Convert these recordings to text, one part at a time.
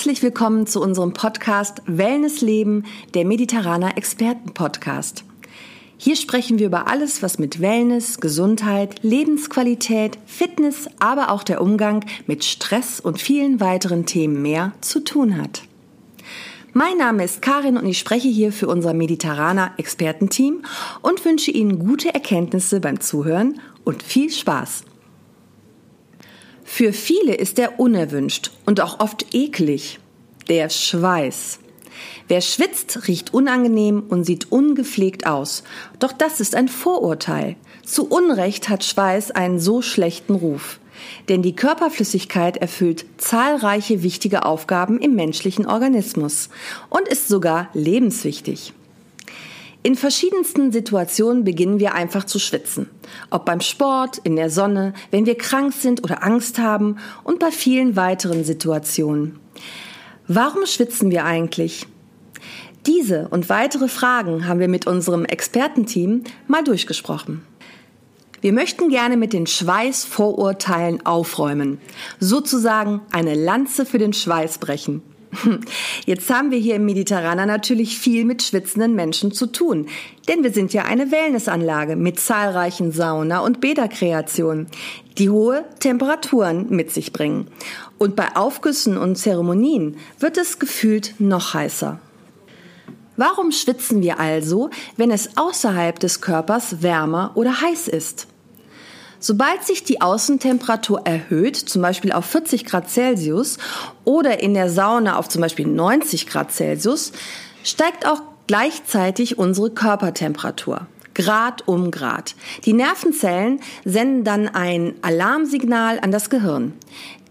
Herzlich willkommen zu unserem Podcast Wellness Leben, der Mediterraner Experten Podcast. Hier sprechen wir über alles, was mit Wellness, Gesundheit, Lebensqualität, Fitness, aber auch der Umgang mit Stress und vielen weiteren Themen mehr zu tun hat. Mein Name ist Karin und ich spreche hier für unser Mediterraner Expertenteam und wünsche Ihnen gute Erkenntnisse beim Zuhören und viel Spaß. Für viele ist er unerwünscht und auch oft eklig. Der Schweiß. Wer schwitzt, riecht unangenehm und sieht ungepflegt aus. Doch das ist ein Vorurteil. Zu Unrecht hat Schweiß einen so schlechten Ruf. Denn die Körperflüssigkeit erfüllt zahlreiche wichtige Aufgaben im menschlichen Organismus und ist sogar lebenswichtig. In verschiedensten Situationen beginnen wir einfach zu schwitzen. Ob beim Sport, in der Sonne, wenn wir krank sind oder Angst haben und bei vielen weiteren Situationen. Warum schwitzen wir eigentlich? Diese und weitere Fragen haben wir mit unserem Expertenteam mal durchgesprochen. Wir möchten gerne mit den Schweißvorurteilen aufräumen, sozusagen eine Lanze für den Schweiß brechen. Jetzt haben wir hier im Mediterraner natürlich viel mit schwitzenden Menschen zu tun, denn wir sind ja eine Wellnessanlage mit zahlreichen Sauna- und Bäderkreationen, die hohe Temperaturen mit sich bringen. Und bei Aufgüssen und Zeremonien wird es gefühlt noch heißer. Warum schwitzen wir also, wenn es außerhalb des Körpers wärmer oder heiß ist? Sobald sich die Außentemperatur erhöht, zum Beispiel auf 40 Grad Celsius oder in der Sauna auf zum Beispiel 90 Grad Celsius, steigt auch gleichzeitig unsere Körpertemperatur. Grad um Grad. Die Nervenzellen senden dann ein Alarmsignal an das Gehirn.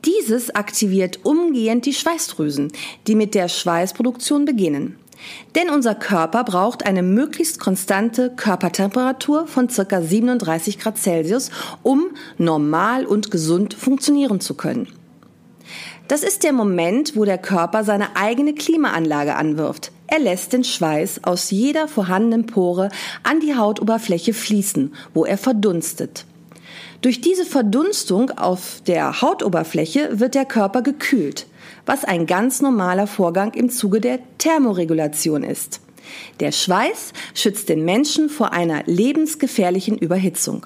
Dieses aktiviert umgehend die Schweißdrüsen, die mit der Schweißproduktion beginnen. Denn unser Körper braucht eine möglichst konstante Körpertemperatur von ca. 37 Grad Celsius, um normal und gesund funktionieren zu können. Das ist der Moment, wo der Körper seine eigene Klimaanlage anwirft. Er lässt den Schweiß aus jeder vorhandenen Pore an die Hautoberfläche fließen, wo er verdunstet. Durch diese Verdunstung auf der Hautoberfläche wird der Körper gekühlt was ein ganz normaler Vorgang im Zuge der Thermoregulation ist. Der Schweiß schützt den Menschen vor einer lebensgefährlichen Überhitzung.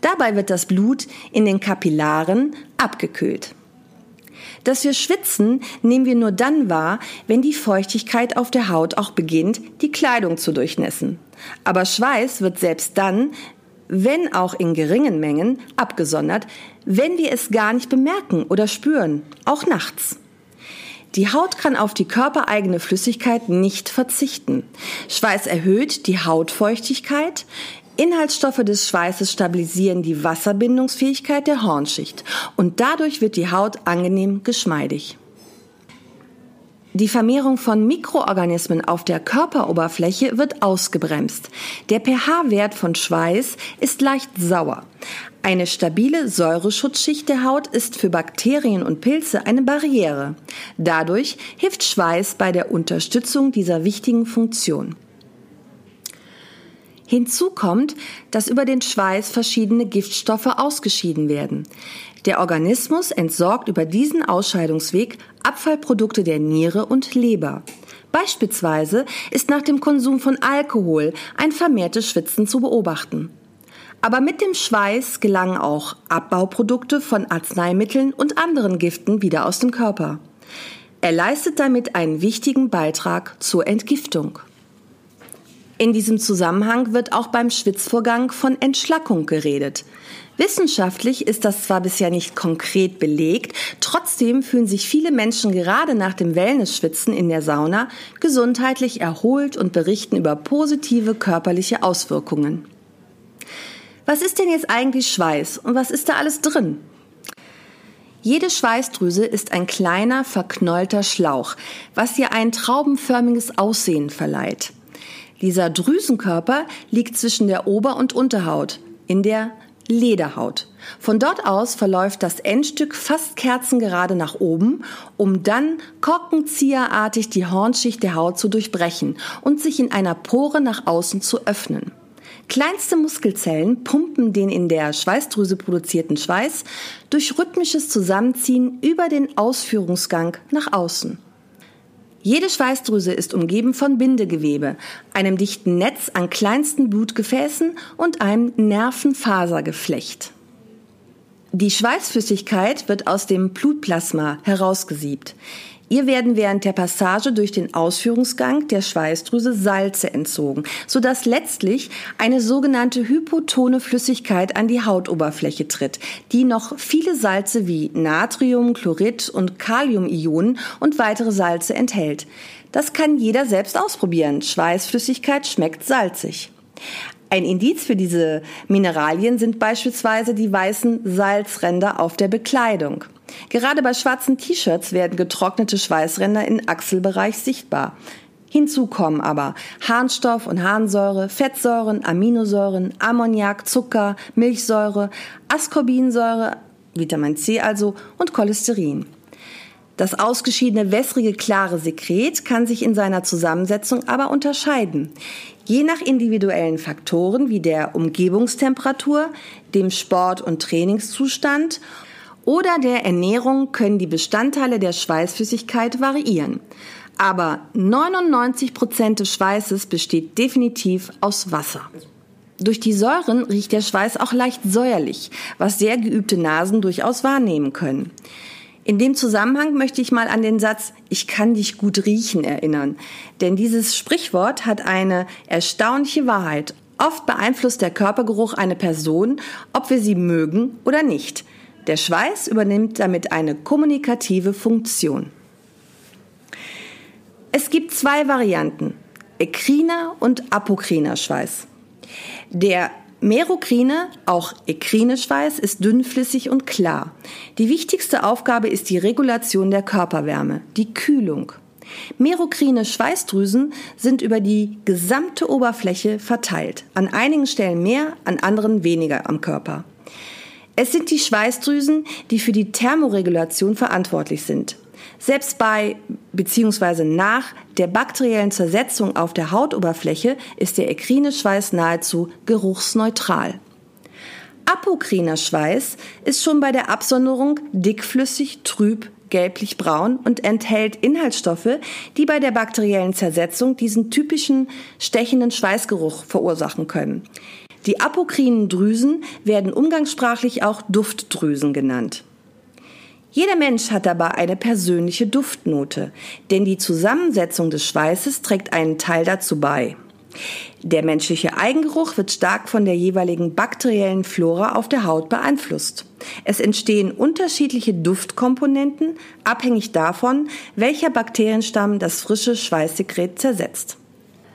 Dabei wird das Blut in den Kapillaren abgekühlt. Dass wir schwitzen, nehmen wir nur dann wahr, wenn die Feuchtigkeit auf der Haut auch beginnt, die Kleidung zu durchnässen. Aber Schweiß wird selbst dann, wenn auch in geringen Mengen, abgesondert, wenn wir es gar nicht bemerken oder spüren, auch nachts. Die Haut kann auf die körpereigene Flüssigkeit nicht verzichten. Schweiß erhöht die Hautfeuchtigkeit. Inhaltsstoffe des Schweißes stabilisieren die Wasserbindungsfähigkeit der Hornschicht und dadurch wird die Haut angenehm geschmeidig. Die Vermehrung von Mikroorganismen auf der Körperoberfläche wird ausgebremst. Der pH-Wert von Schweiß ist leicht sauer. Eine stabile Säureschutzschicht der Haut ist für Bakterien und Pilze eine Barriere. Dadurch hilft Schweiß bei der Unterstützung dieser wichtigen Funktion. Hinzu kommt, dass über den Schweiß verschiedene Giftstoffe ausgeschieden werden. Der Organismus entsorgt über diesen Ausscheidungsweg Abfallprodukte der Niere und Leber. Beispielsweise ist nach dem Konsum von Alkohol ein vermehrtes Schwitzen zu beobachten. Aber mit dem Schweiß gelangen auch Abbauprodukte von Arzneimitteln und anderen Giften wieder aus dem Körper. Er leistet damit einen wichtigen Beitrag zur Entgiftung. In diesem Zusammenhang wird auch beim Schwitzvorgang von Entschlackung geredet. Wissenschaftlich ist das zwar bisher nicht konkret belegt, trotzdem fühlen sich viele Menschen gerade nach dem Wellness-Schwitzen in der Sauna gesundheitlich erholt und berichten über positive körperliche Auswirkungen. Was ist denn jetzt eigentlich Schweiß und was ist da alles drin? Jede Schweißdrüse ist ein kleiner, verknollter Schlauch, was ihr ein traubenförmiges Aussehen verleiht. Dieser Drüsenkörper liegt zwischen der Ober- und Unterhaut, in der Lederhaut. Von dort aus verläuft das Endstück fast kerzengerade nach oben, um dann korkenzieherartig die Hornschicht der Haut zu durchbrechen und sich in einer Pore nach außen zu öffnen. Kleinste Muskelzellen pumpen den in der Schweißdrüse produzierten Schweiß durch rhythmisches Zusammenziehen über den Ausführungsgang nach außen. Jede Schweißdrüse ist umgeben von Bindegewebe, einem dichten Netz an kleinsten Blutgefäßen und einem Nervenfasergeflecht. Die Schweißflüssigkeit wird aus dem Blutplasma herausgesiebt. Ihr werden während der Passage durch den Ausführungsgang der Schweißdrüse Salze entzogen, sodass letztlich eine sogenannte hypotone Flüssigkeit an die Hautoberfläche tritt, die noch viele Salze wie Natrium, Chlorid und Kaliumionen und weitere Salze enthält. Das kann jeder selbst ausprobieren. Schweißflüssigkeit schmeckt salzig. Ein Indiz für diese Mineralien sind beispielsweise die weißen Salzränder auf der Bekleidung. Gerade bei schwarzen T-Shirts werden getrocknete Schweißränder im Achselbereich sichtbar. Hinzu kommen aber Harnstoff und Harnsäure, Fettsäuren, Aminosäuren, Ammoniak, Zucker, Milchsäure, Ascorbinsäure, Vitamin C also und Cholesterin. Das ausgeschiedene wässrige klare Sekret kann sich in seiner Zusammensetzung aber unterscheiden. Je nach individuellen Faktoren wie der Umgebungstemperatur, dem Sport- und Trainingszustand oder der Ernährung können die Bestandteile der Schweißflüssigkeit variieren. Aber 99 Prozent des Schweißes besteht definitiv aus Wasser. Durch die Säuren riecht der Schweiß auch leicht säuerlich, was sehr geübte Nasen durchaus wahrnehmen können. In dem Zusammenhang möchte ich mal an den Satz Ich kann dich gut riechen erinnern. Denn dieses Sprichwort hat eine erstaunliche Wahrheit. Oft beeinflusst der Körpergeruch eine Person, ob wir sie mögen oder nicht. Der Schweiß übernimmt damit eine kommunikative Funktion. Es gibt zwei Varianten, ekriner und apokriner Schweiß. Der Merokrine, auch ekrine Schweiß, ist dünnflüssig und klar. Die wichtigste Aufgabe ist die Regulation der Körperwärme, die Kühlung. Merokrine Schweißdrüsen sind über die gesamte Oberfläche verteilt, an einigen Stellen mehr, an anderen weniger am Körper. Es sind die Schweißdrüsen, die für die Thermoregulation verantwortlich sind. Selbst bei bzw. nach der bakteriellen Zersetzung auf der Hautoberfläche ist der ekrine Schweiß nahezu geruchsneutral. Apokriner Schweiß ist schon bei der Absonderung dickflüssig, trüb, gelblich-braun und enthält Inhaltsstoffe, die bei der bakteriellen Zersetzung diesen typischen stechenden Schweißgeruch verursachen können. Die apokrinen Drüsen werden umgangssprachlich auch Duftdrüsen genannt. Jeder Mensch hat dabei eine persönliche Duftnote, denn die Zusammensetzung des Schweißes trägt einen Teil dazu bei. Der menschliche Eigengeruch wird stark von der jeweiligen bakteriellen Flora auf der Haut beeinflusst. Es entstehen unterschiedliche Duftkomponenten, abhängig davon, welcher Bakterienstamm das frische Schweißsekret zersetzt.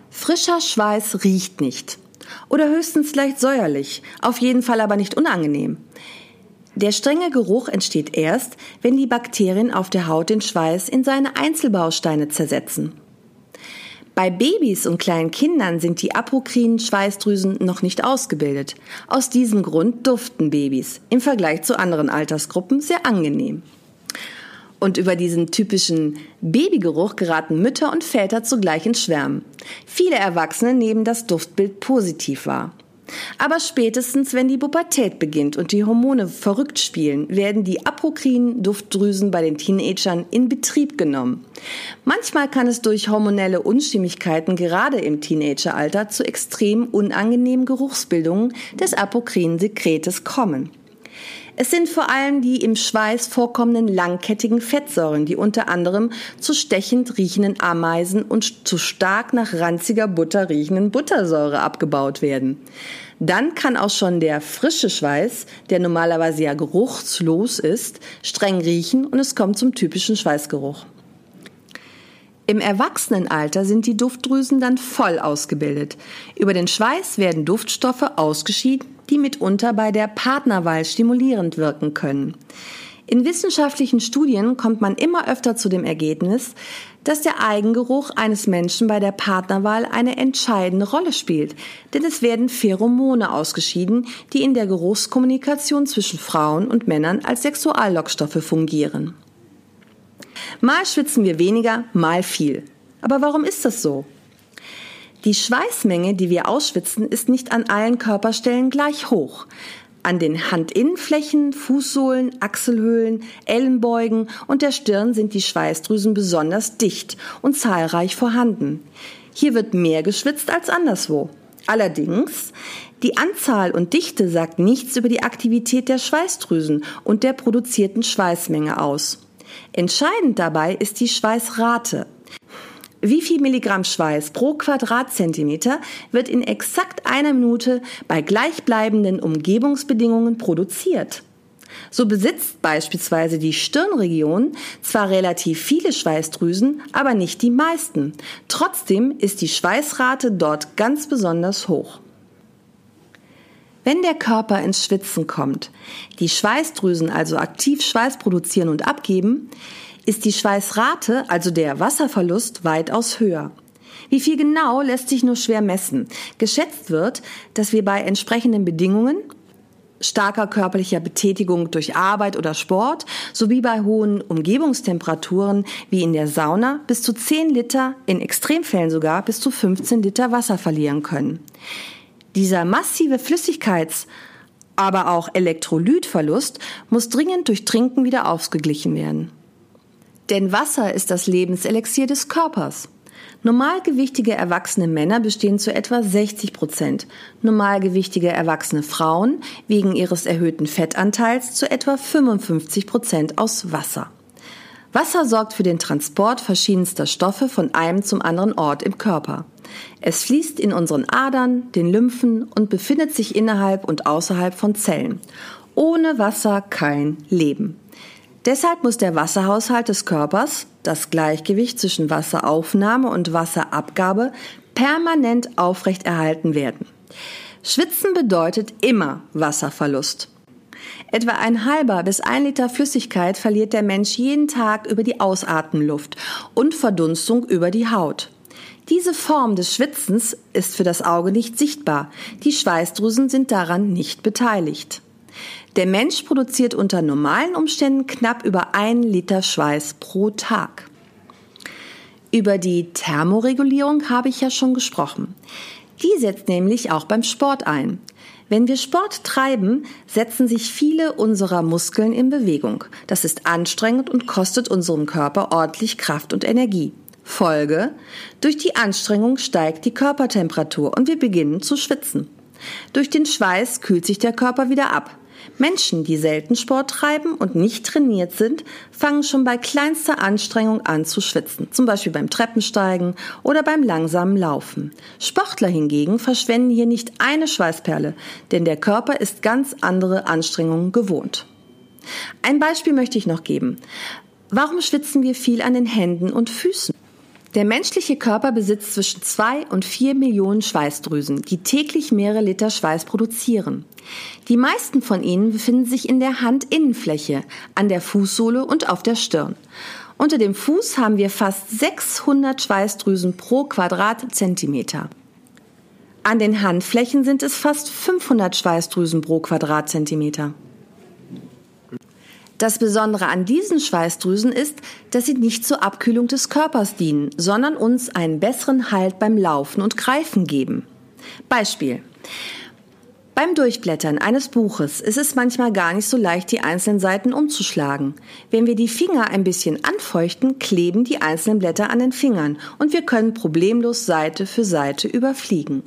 Frischer Schweiß riecht nicht. Oder höchstens leicht säuerlich, auf jeden Fall aber nicht unangenehm. Der strenge Geruch entsteht erst, wenn die Bakterien auf der Haut den Schweiß in seine Einzelbausteine zersetzen. Bei Babys und kleinen Kindern sind die apokrinen Schweißdrüsen noch nicht ausgebildet. Aus diesem Grund duften Babys im Vergleich zu anderen Altersgruppen sehr angenehm. Und über diesen typischen Babygeruch geraten Mütter und Väter zugleich ins Schwärmen. Viele Erwachsene nehmen das Duftbild positiv wahr. Aber spätestens, wenn die Pubertät beginnt und die Hormone verrückt spielen, werden die apokrinen Duftdrüsen bei den Teenagern in Betrieb genommen. Manchmal kann es durch hormonelle Unstimmigkeiten gerade im Teenageralter zu extrem unangenehmen Geruchsbildungen des apokrinen Sekretes kommen. Es sind vor allem die im Schweiß vorkommenden langkettigen Fettsäuren, die unter anderem zu stechend riechenden Ameisen und zu stark nach ranziger Butter riechenden Buttersäure abgebaut werden. Dann kann auch schon der frische Schweiß, der normalerweise ja geruchslos ist, streng riechen und es kommt zum typischen Schweißgeruch. Im Erwachsenenalter sind die Duftdrüsen dann voll ausgebildet. Über den Schweiß werden Duftstoffe ausgeschieden, die mitunter bei der Partnerwahl stimulierend wirken können. In wissenschaftlichen Studien kommt man immer öfter zu dem Ergebnis, dass der Eigengeruch eines Menschen bei der Partnerwahl eine entscheidende Rolle spielt, denn es werden Pheromone ausgeschieden, die in der Geruchskommunikation zwischen Frauen und Männern als Sexuallockstoffe fungieren. Mal schwitzen wir weniger, mal viel. Aber warum ist das so? Die Schweißmenge, die wir ausschwitzen, ist nicht an allen Körperstellen gleich hoch. An den Handinnenflächen, Fußsohlen, Achselhöhlen, Ellenbeugen und der Stirn sind die Schweißdrüsen besonders dicht und zahlreich vorhanden. Hier wird mehr geschwitzt als anderswo. Allerdings, die Anzahl und Dichte sagt nichts über die Aktivität der Schweißdrüsen und der produzierten Schweißmenge aus. Entscheidend dabei ist die Schweißrate. Wie viel Milligramm Schweiß pro Quadratzentimeter wird in exakt einer Minute bei gleichbleibenden Umgebungsbedingungen produziert? So besitzt beispielsweise die Stirnregion zwar relativ viele Schweißdrüsen, aber nicht die meisten. Trotzdem ist die Schweißrate dort ganz besonders hoch. Wenn der Körper ins Schwitzen kommt, die Schweißdrüsen also aktiv Schweiß produzieren und abgeben, ist die Schweißrate, also der Wasserverlust, weitaus höher. Wie viel genau lässt sich nur schwer messen. Geschätzt wird, dass wir bei entsprechenden Bedingungen starker körperlicher Betätigung durch Arbeit oder Sport sowie bei hohen Umgebungstemperaturen wie in der Sauna bis zu 10 Liter, in Extremfällen sogar bis zu 15 Liter Wasser verlieren können. Dieser massive Flüssigkeits- aber auch Elektrolytverlust muss dringend durch Trinken wieder ausgeglichen werden. Denn Wasser ist das Lebenselixier des Körpers. Normalgewichtige erwachsene Männer bestehen zu etwa 60 Prozent, normalgewichtige erwachsene Frauen wegen ihres erhöhten Fettanteils zu etwa 55 Prozent aus Wasser. Wasser sorgt für den Transport verschiedenster Stoffe von einem zum anderen Ort im Körper. Es fließt in unseren Adern, den Lymphen und befindet sich innerhalb und außerhalb von Zellen. Ohne Wasser kein Leben. Deshalb muss der Wasserhaushalt des Körpers, das Gleichgewicht zwischen Wasseraufnahme und Wasserabgabe, permanent aufrechterhalten werden. Schwitzen bedeutet immer Wasserverlust. Etwa ein halber bis ein Liter Flüssigkeit verliert der Mensch jeden Tag über die Ausatemluft und Verdunstung über die Haut. Diese Form des Schwitzens ist für das Auge nicht sichtbar. Die Schweißdrüsen sind daran nicht beteiligt. Der Mensch produziert unter normalen Umständen knapp über ein Liter Schweiß pro Tag. Über die Thermoregulierung habe ich ja schon gesprochen. Die setzt nämlich auch beim Sport ein. Wenn wir Sport treiben, setzen sich viele unserer Muskeln in Bewegung. Das ist anstrengend und kostet unserem Körper ordentlich Kraft und Energie. Folge, durch die Anstrengung steigt die Körpertemperatur und wir beginnen zu schwitzen. Durch den Schweiß kühlt sich der Körper wieder ab. Menschen, die selten Sport treiben und nicht trainiert sind, fangen schon bei kleinster Anstrengung an zu schwitzen, zum Beispiel beim Treppensteigen oder beim langsamen Laufen. Sportler hingegen verschwenden hier nicht eine Schweißperle, denn der Körper ist ganz andere Anstrengungen gewohnt. Ein Beispiel möchte ich noch geben. Warum schwitzen wir viel an den Händen und Füßen? Der menschliche Körper besitzt zwischen zwei und vier Millionen Schweißdrüsen, die täglich mehrere Liter Schweiß produzieren. Die meisten von ihnen befinden sich in der Handinnenfläche, an der Fußsohle und auf der Stirn. Unter dem Fuß haben wir fast 600 Schweißdrüsen pro Quadratzentimeter. An den Handflächen sind es fast 500 Schweißdrüsen pro Quadratzentimeter. Das Besondere an diesen Schweißdrüsen ist, dass sie nicht zur Abkühlung des Körpers dienen, sondern uns einen besseren Halt beim Laufen und Greifen geben. Beispiel. Beim Durchblättern eines Buches ist es manchmal gar nicht so leicht, die einzelnen Seiten umzuschlagen. Wenn wir die Finger ein bisschen anfeuchten, kleben die einzelnen Blätter an den Fingern und wir können problemlos Seite für Seite überfliegen.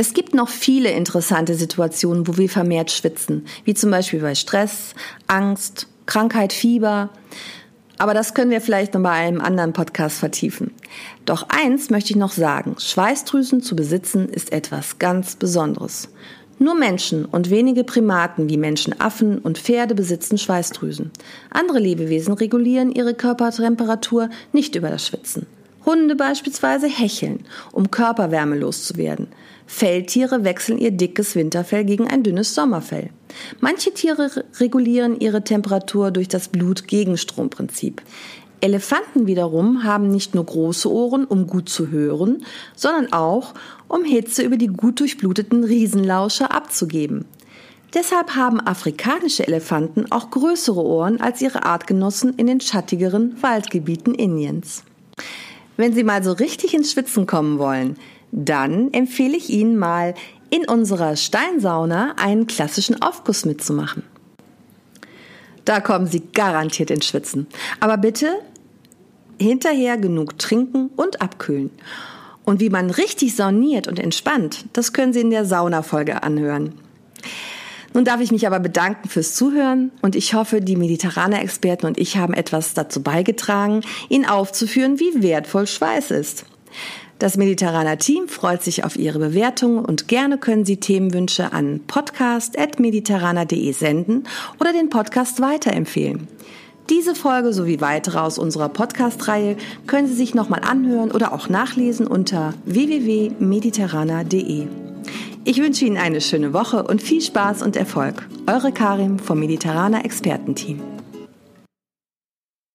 Es gibt noch viele interessante Situationen, wo wir vermehrt schwitzen, wie zum Beispiel bei Stress, Angst, Krankheit, Fieber. Aber das können wir vielleicht noch bei einem anderen Podcast vertiefen. Doch eins möchte ich noch sagen. Schweißdrüsen zu besitzen ist etwas ganz Besonderes. Nur Menschen und wenige Primaten wie Menschen, Affen und Pferde besitzen Schweißdrüsen. Andere Lebewesen regulieren ihre Körpertemperatur nicht über das Schwitzen. Hunde beispielsweise hecheln, um Körperwärme loszuwerden. Felltiere wechseln ihr dickes Winterfell gegen ein dünnes Sommerfell. Manche Tiere regulieren ihre Temperatur durch das Blutgegenstromprinzip. Elefanten wiederum haben nicht nur große Ohren, um gut zu hören, sondern auch, um Hitze über die gut durchbluteten Riesenlauscher abzugeben. Deshalb haben afrikanische Elefanten auch größere Ohren als ihre Artgenossen in den schattigeren Waldgebieten Indiens. Wenn Sie mal so richtig ins Schwitzen kommen wollen, dann empfehle ich Ihnen mal in unserer Steinsauna einen klassischen Aufguss mitzumachen. Da kommen Sie garantiert ins Schwitzen. Aber bitte hinterher genug trinken und abkühlen. Und wie man richtig sauniert und entspannt, das können Sie in der Saunafolge anhören. Nun darf ich mich aber bedanken fürs Zuhören und ich hoffe, die mediterrane Experten und ich haben etwas dazu beigetragen, Ihnen aufzuführen, wie wertvoll Schweiß ist. Das mediterrane Team freut sich auf Ihre Bewertung und gerne können Sie Themenwünsche an podcast.mediterraner.de senden oder den Podcast weiterempfehlen. Diese Folge sowie weitere aus unserer Podcast-Reihe können Sie sich nochmal anhören oder auch nachlesen unter www.mediterraner.de. Ich wünsche Ihnen eine schöne Woche und viel Spaß und Erfolg. Eure Karim vom Mediterraner Expertenteam.